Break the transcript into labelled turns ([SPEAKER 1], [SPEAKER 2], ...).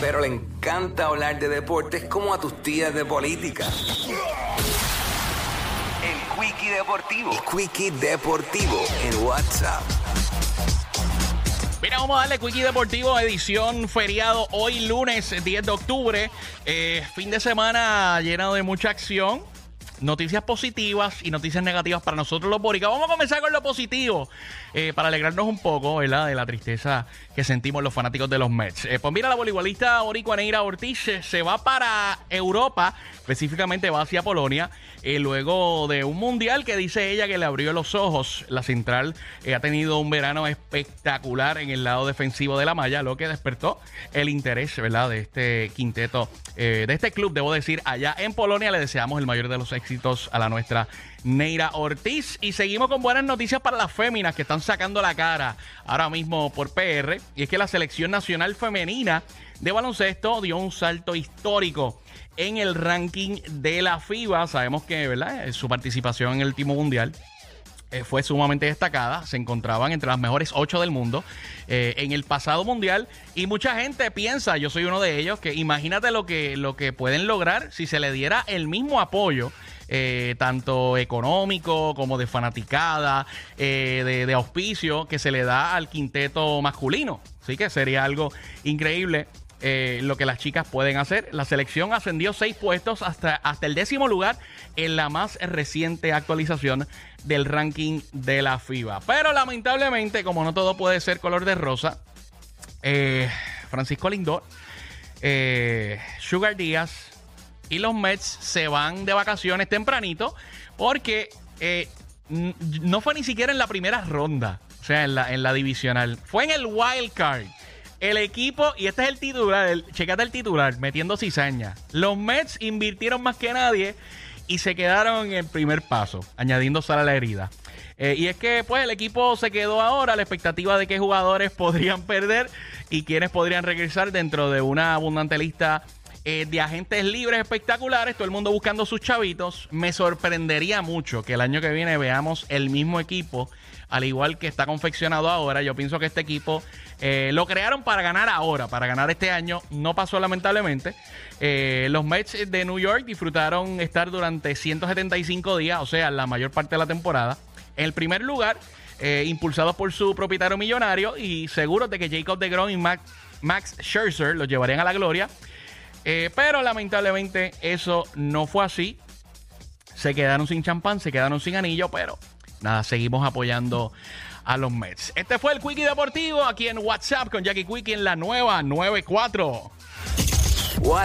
[SPEAKER 1] Pero le encanta hablar de deportes como a tus tías de política. El Quickie Deportivo. El Quickie Deportivo en WhatsApp.
[SPEAKER 2] Mira, vamos a darle Quickie Deportivo, edición feriado hoy lunes 10 de octubre. Eh, fin de semana lleno de mucha acción. Noticias positivas y noticias negativas para nosotros los bóricos. Vamos a comenzar con lo positivo eh, para alegrarnos un poco, ¿verdad? De la tristeza que sentimos los fanáticos de los Mets. Eh, pues mira, la voleibolista boricua Neira Ortiz se va para Europa, específicamente va hacia Polonia, eh, luego de un mundial que dice ella que le abrió los ojos. La central ha tenido un verano espectacular en el lado defensivo de la malla, lo que despertó el interés, ¿verdad? De este quinteto, de este club, debo decir, allá en Polonia. Le deseamos el mayor de los éxitos a la nuestra Neira Ortiz. Y seguimos con buenas noticias para las féminas que están sacando la cara ahora mismo por PR. Y es que la selección nacional femenina de baloncesto dio un salto histórico en el ranking de la FIBA. Sabemos que, ¿verdad? Su participación en el último mundial eh, fue sumamente destacada. Se encontraban entre las mejores ocho del mundo eh, en el pasado mundial. Y mucha gente piensa, yo soy uno de ellos, que imagínate lo que, lo que pueden lograr si se le diera el mismo apoyo. Eh, tanto económico como de fanaticada, eh, de, auspicio que se le da al quinteto masculino. Así que sería algo increíble eh, lo que las chicas pueden hacer. La selección ascendió seis puestos hasta, hasta el décimo lugar en la más reciente actualización del ranking de la FIBA. Pero lamentablemente, como no todo puede ser color de rosa, Francisco Lindor, Sugar Díaz y los Mets se van de vacaciones tempranito porque eh, no fue ni siquiera en la primera ronda, o sea, en la, en la divisional, fue en el wild card. El equipo, y este es el titular, el, checate el titular, metiendo cizaña. Los Mets invirtieron más que nadie y se quedaron en el primer paso, añadiendo sal a la herida. Eh, y es que pues el equipo se quedó ahora la expectativa de qué jugadores podrían perder y quiénes podrían regresar dentro de una abundante lista eh, de agentes libres espectaculares, todo el mundo buscando sus chavitos. Me sorprendería mucho que el año que viene veamos el mismo equipo, al igual que está confeccionado ahora. Yo pienso que este equipo eh, lo crearon para ganar ahora, para ganar este año. No pasó lamentablemente. Eh, los Mets de New York disfrutaron estar durante 175 días, o sea, la mayor parte de la temporada, en el primer lugar. impulsados por su propietario millonario y seguros de que Jacob DeGrom y Max, Max Scherzer los llevarían a la gloria. Eh, pero lamentablemente eso no fue así. Se quedaron sin champán, se quedaron sin anillo, pero nada, seguimos apoyando a los Mets. Este fue el Quickie Deportivo aquí en WhatsApp con Jackie Quickie en la nueva 94.
[SPEAKER 1] What?